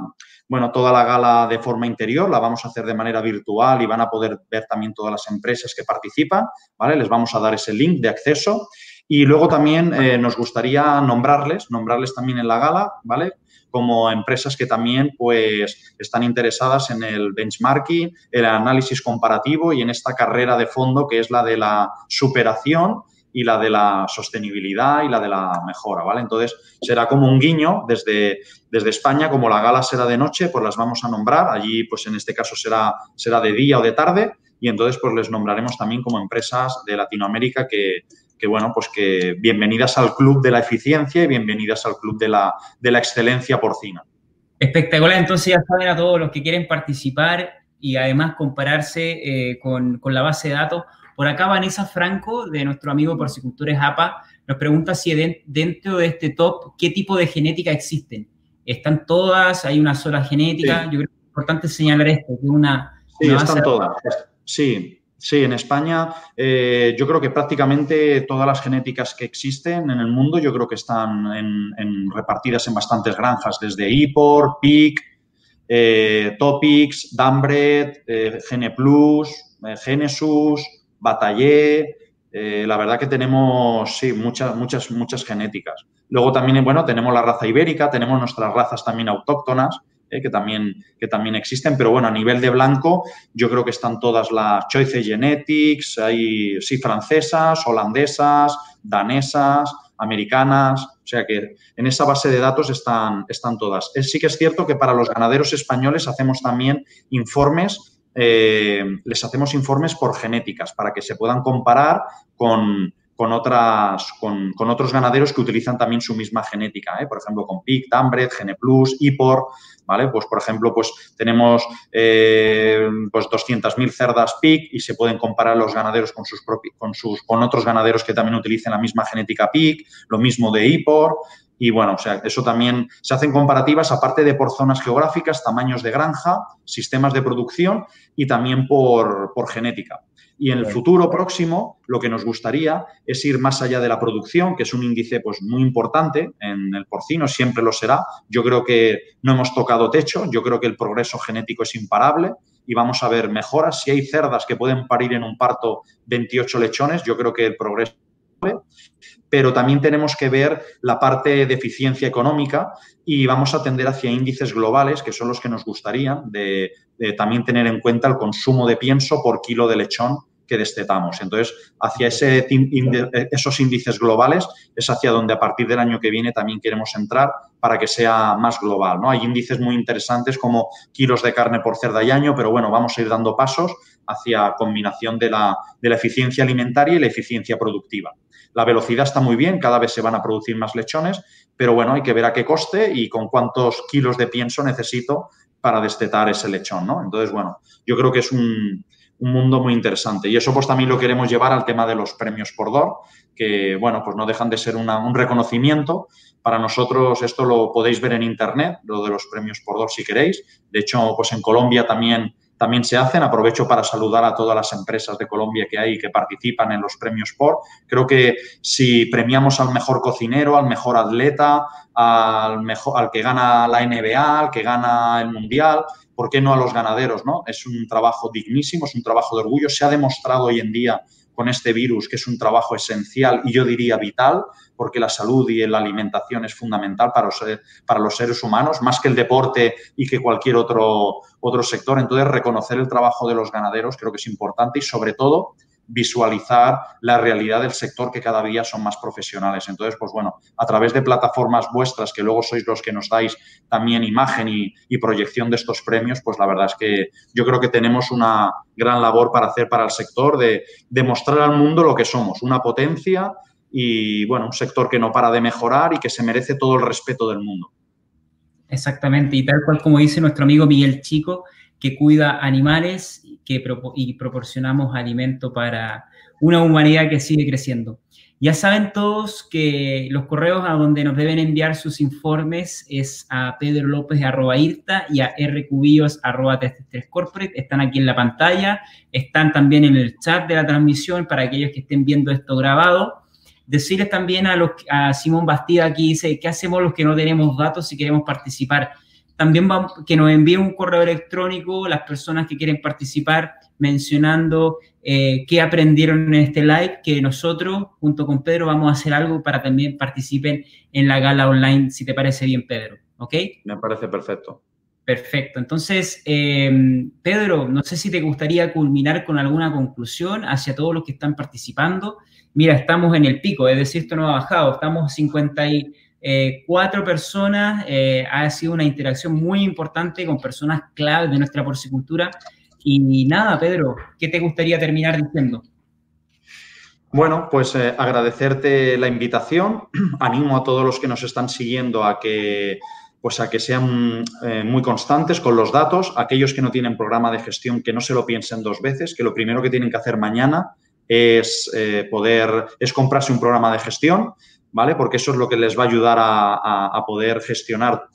bueno, toda la gala de forma interior, la vamos a hacer de manera virtual y van a poder ver también todas las empresas que participan, ¿vale? Les vamos a dar ese link de acceso. Y luego también eh, nos gustaría nombrarles, nombrarles también en la gala, ¿vale? como empresas que también pues, están interesadas en el benchmarking, el análisis comparativo y en esta carrera de fondo que es la de la superación y la de la sostenibilidad y la de la mejora, ¿vale? Entonces, será como un guiño desde, desde España, como la gala será de noche, pues las vamos a nombrar. Allí, pues en este caso será, será de día o de tarde y entonces pues les nombraremos también como empresas de Latinoamérica que, que bueno, pues que bienvenidas al club de la eficiencia y bienvenidas al club de la, de la excelencia porcina. Espectacular, entonces ya saben a todos los que quieren participar y además compararse eh, con, con, la base de datos. Por acá Vanessa Franco, de nuestro amigo Porcicultores APA, nos pregunta si dentro de este top, ¿qué tipo de genética existen? ¿Están todas? ¿Hay una sola genética? Yo creo que es importante señalar esto, que una... Sí, están todas. Sí, Sí, en España eh, yo creo que prácticamente todas las genéticas que existen en el mundo yo creo que están en, repartidas en bastantes granjas, desde IPOR, PIC, eh, Topics, Dambred, eh, GenePlus, eh, Genesus, Batallé. la verdad que tenemos, sí, muchas, muchas, muchas genéticas. Luego también, bueno, tenemos la raza ibérica, tenemos nuestras razas también autóctonas eh, que, también, que también existen, pero bueno, a nivel de blanco yo creo que están todas las Choice Genetics, hay sí francesas, holandesas, danesas, americanas, o sea que en esa base de datos están, están todas. Sí que es cierto que para los ganaderos españoles hacemos también informes, eh, les hacemos informes por genéticas para que se puedan comparar con, con, otras, con, otros ganaderos que utilizan también su misma genética, ¿eh? por ejemplo, con PIC, Dambred, GenePlus, IPOR, ¿vale? Pues, por ejemplo, pues tenemos eh, pues 200.000 cerdas PIC y se pueden comparar los ganaderos con, sus con, sus, con otros ganaderos que también utilicen la misma genética PIC, lo mismo de IPOR, y bueno, o sea, eso también se hacen comparativas, aparte de por zonas geográficas, tamaños de granja, sistemas de producción y también por, por genética. Y en el futuro próximo, lo que nos gustaría es ir más allá de la producción, que es un índice pues, muy importante en el porcino, siempre lo será. Yo creo que no hemos tocado techo, yo creo que el progreso genético es imparable y vamos a ver mejoras. Si hay cerdas que pueden parir en un parto 28 lechones, yo creo que el progreso pero también tenemos que ver la parte de eficiencia económica y vamos a tender hacia índices globales, que son los que nos gustaría, de, también tener en cuenta el consumo de pienso por kilo de lechón que destetamos. Entonces, hacia ese, esos índices globales es hacia donde a partir del año que viene también queremos entrar para que sea más global. ¿no? Hay índices muy interesantes como kilos de carne por cerda y año, pero bueno, vamos a ir dando pasos hacia combinación de la, de la eficiencia alimentaria y la eficiencia productiva. La velocidad está muy bien, cada vez se van a producir más lechones, pero bueno, hay que ver a qué coste y con cuántos kilos de pienso necesito para destetar ese lechón, ¿no? Entonces, bueno, yo creo que es un, mundo muy interesante. Y eso pues también lo queremos llevar al tema de los premios por DOR, que bueno, pues no dejan de ser un reconocimiento. Para nosotros esto lo podéis ver en internet, lo de los premios por DOR si queréis. De hecho, pues en Colombia también también se hacen. Aprovecho para saludar a todas las empresas de Colombia que hay que participan en los premios por. Creo que si premiamos al mejor cocinero, al mejor atleta, al, mejor, al que gana la NBA, al que gana el Mundial, ¿por qué no a los ganaderos? ¿no? Es un trabajo dignísimo, es un trabajo de orgullo. Se ha demostrado hoy en día con este virus, que es un trabajo esencial y yo diría vital, porque la salud y la alimentación es fundamental para los, para los seres humanos, más que el deporte y que cualquier otro, otro sector. Entonces, reconocer el trabajo de los ganaderos creo que es importante y, sobre todo, visualizar la realidad del sector que cada día son más profesionales. Entonces, pues bueno, a través de plataformas vuestras, que luego sois los que nos dais también imagen y, proyección de estos premios, pues la verdad es que yo creo que tenemos una gran labor para hacer para el sector de demostrar al mundo lo que somos, una potencia y, bueno, un sector que no para de mejorar y que se merece todo el respeto del mundo. Exactamente, y tal cual como dice nuestro amigo Miguel Chico, que cuida animales que y proporcionamos alimento para una humanidad que sigue creciendo. Ya saben todos que los correos a donde nos deben enviar sus informes es a pedrolopez.irta y a rcubillos.33corporate. Están aquí en la pantalla, están también en el chat de la transmisión para aquellos que estén viendo esto grabado. Decirles también a, los, a Simón Bastida aquí dice, ¿qué hacemos los que no tenemos datos si queremos participar? También que nos envíen un correo electrónico las personas que quieren participar mencionando eh, qué aprendieron en este live, que nosotros, junto con Pedro, vamos a hacer algo para también participen en la gala online, si te parece bien, Pedro. ¿Ok? Me parece perfecto. Perfecto. Entonces, eh, Pedro, no sé si te gustaría culminar con alguna conclusión hacia todos los que están participando. Mira, estamos en el pico, es decir, esto no ha bajado, estamos 50 y eh, cuatro personas, eh, ha sido una interacción muy importante con personas clave de nuestra porcicultura. Y nada, Pedro, ¿qué te gustaría terminar diciendo? Bueno, pues eh, agradecerte la invitación. Animo a todos los que nos están siguiendo a que, pues a que sean muy constantes con los datos. Aquellos que no tienen programa de gestión, que no se lo piensen dos veces, que lo primero que tienen que hacer mañana es poder, es comprarse un programa de gestión ¿vale? Porque eso es lo que les va a ayudar a, poder gestionar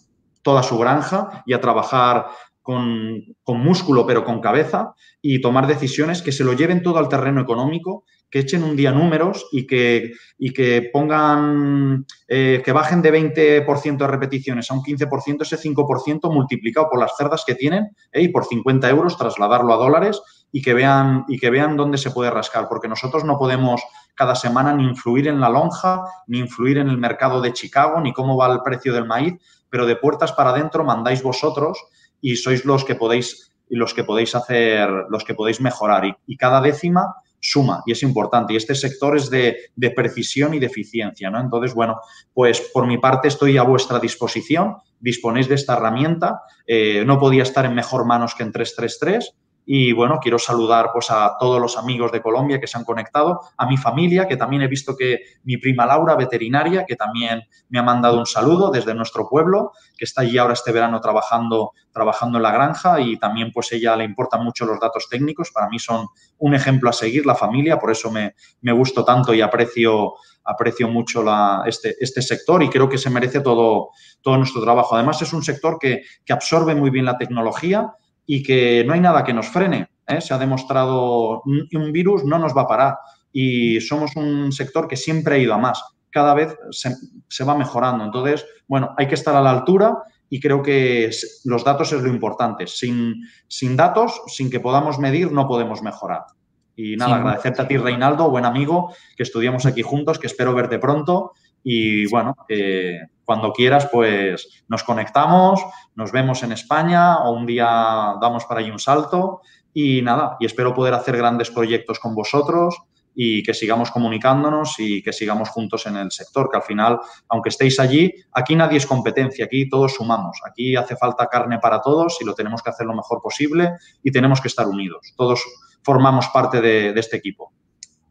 toda su granja y a trabajar con, músculo pero con cabeza y tomar decisiones que se lo lleven todo al terreno económico, que echen un día números y que, y que pongan, eh, que bajen de 20% de repeticiones a un 15%, ese 5% multiplicado por las cerdas que tienen ¿eh? y por 50 euros trasladarlo a dólares y que vean, y que vean dónde se puede rascar, porque nosotros no podemos cada semana ni influir en la lonja, ni influir en el mercado de Chicago, ni cómo va el precio del maíz, pero de puertas para adentro mandáis vosotros y sois los que podéis los que podéis hacer, los que podéis mejorar. Y, cada décima suma y es importante. Y este sector es de, precisión y de eficiencia, ¿no? Entonces, bueno, pues por mi parte estoy a vuestra disposición. Disponéis de esta herramienta. Eh, no podía estar en mejor manos que en 333 y bueno, quiero saludar pues a todos los amigos de Colombia que se han conectado, a mi familia, que también he visto que mi prima Laura, veterinaria, que también me ha mandado un saludo desde nuestro pueblo, que está allí ahora este verano trabajando, trabajando en la granja y también pues ella le importan mucho los datos técnicos. Para mí son un ejemplo a seguir la familia, por eso me, me gusto tanto y aprecio, aprecio mucho la, este, este sector y creo que se merece todo, todo nuestro trabajo. Además es un sector que, que absorbe muy bien la tecnología y que no hay nada que nos frene. ¿eh? Se ha demostrado que un virus no nos va a parar y somos un sector que siempre ha ido a más. Cada vez se, va mejorando. Entonces, bueno, hay que estar a la altura y creo que los datos es lo importante. Sin, sin datos, sin que podamos medir, no podemos mejorar. Y nada, agradecerte a ti, Reinaldo, buen amigo, que estudiamos aquí juntos, que espero verte pronto. Y bueno, cuando quieras, pues nos conectamos, nos vemos en España o un día damos para allí un salto y nada, y espero poder hacer grandes proyectos con vosotros y que sigamos comunicándonos y que sigamos juntos en el sector, que al final, aunque estéis allí, aquí nadie es competencia, aquí todos sumamos, aquí hace falta carne para todos y lo tenemos que hacer lo mejor posible y tenemos que estar unidos. Todos formamos parte de, de este equipo.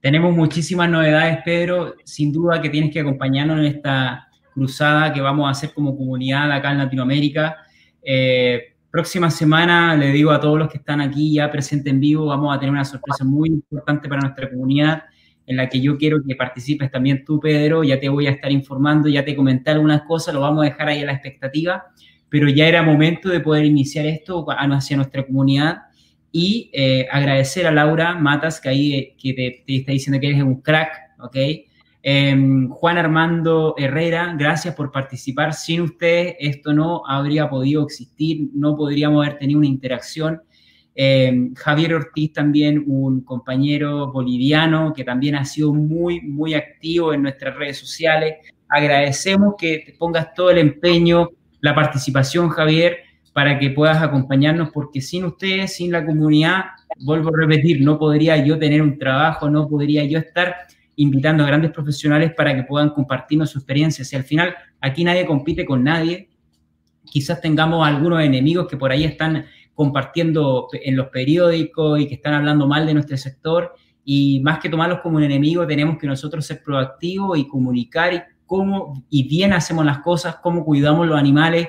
Tenemos muchísimas novedades, Pedro. Sin duda que tienes que acompañarnos en esta cruzada que vamos a hacer como comunidad acá en Latinoamérica. Eh, próxima semana, le digo a todos los que están aquí ya presentes en vivo, vamos a tener una sorpresa muy importante para nuestra comunidad en la que yo quiero que participes también tú, Pedro. Ya te voy a estar informando, ya te comenté algunas cosas, lo vamos a dejar ahí a la expectativa, pero ya era momento de poder iniciar esto hacia nuestra comunidad y eh, agradecer a Laura Matas, que ahí que te, te, está diciendo que eres un crack, ¿ok? Em, Juan Armando Herrera, gracias por participar. Sin usted esto no habría podido existir, no podríamos haber tenido una interacción. Em, Javier Ortiz también, un compañero boliviano que también ha sido muy, muy activo en nuestras redes sociales. Agradecemos que te pongas todo el empeño, la participación, Javier, para que puedas acompañarnos, porque sin ustedes, sin la comunidad, vuelvo a repetir, no podría yo tener un trabajo, no podría yo estar invitando a grandes profesionales para que puedan compartirnos su experiencia. Si al final aquí nadie compite con nadie, quizás tengamos algunos enemigos que por ahí están compartiendo en los periódicos y que están hablando mal de nuestro sector. Y más que tomarlos como un enemigo, tenemos que nosotros ser proactivos y comunicar cómo y bien hacemos las cosas, cómo cuidamos los animales.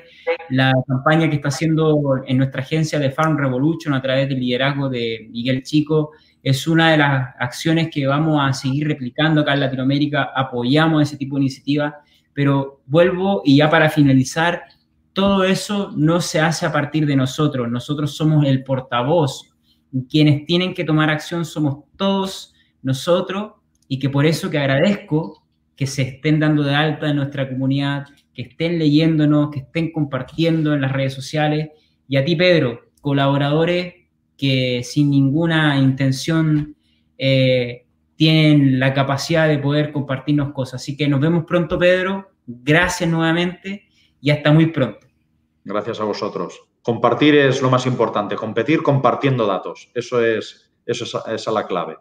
La campaña que está haciendo en nuestra agencia de Farm Revolution a través del liderazgo de Miguel Chico es una de las acciones que vamos a seguir replicando acá en Latinoamérica, apoyamos ese tipo de iniciativas, pero vuelvo y ya para finalizar, todo eso no se hace a partir de nosotros, nosotros somos el portavoz, quienes tienen que tomar acción somos todos nosotros y que por eso que agradezco que se estén dando de alta en nuestra comunidad, que estén leyéndonos, que estén compartiendo en las redes sociales. Y a ti, Pedro, colaboradores que sin ninguna intención eh, tienen la capacidad de poder compartirnos cosas. Así que nos vemos pronto, Pedro. Gracias nuevamente y hasta muy pronto. Gracias a vosotros. Compartir es lo más importante, competir compartiendo datos. Eso es, eso es, esa la clave.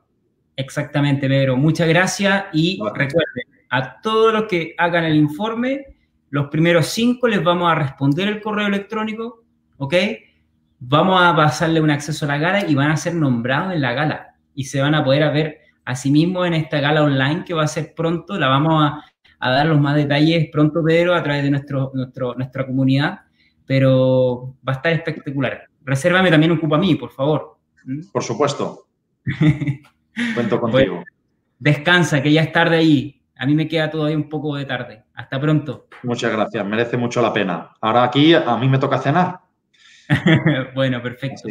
Exactamente, Pedro. Muchas gracias y recuerden, a todos los que hagan el informe, los primeros cinco les vamos a responder el correo electrónico, ¿ok? Vamos a pasarle un acceso a la gala y van a ser nombrados en la gala y se van a poder ver a sí mismos en esta gala online que va a ser pronto. La vamos a, a dar los más detalles pronto, Pedro, a través de nuestro, nuestro, nuestra comunidad, pero va a estar espectacular. Resérvame también un cupo a mí, por favor. ¿Mm? Por supuesto. Cuento contigo. descansa, que ya es tarde ahí. A mí me queda todavía un poco de tarde. Hasta pronto. Muchas gracias, merece mucho la pena. Ahora aquí a mí me toca cenar. bueno, perfecto.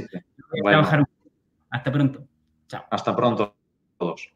Hasta pronto. Chao. Hasta pronto todos.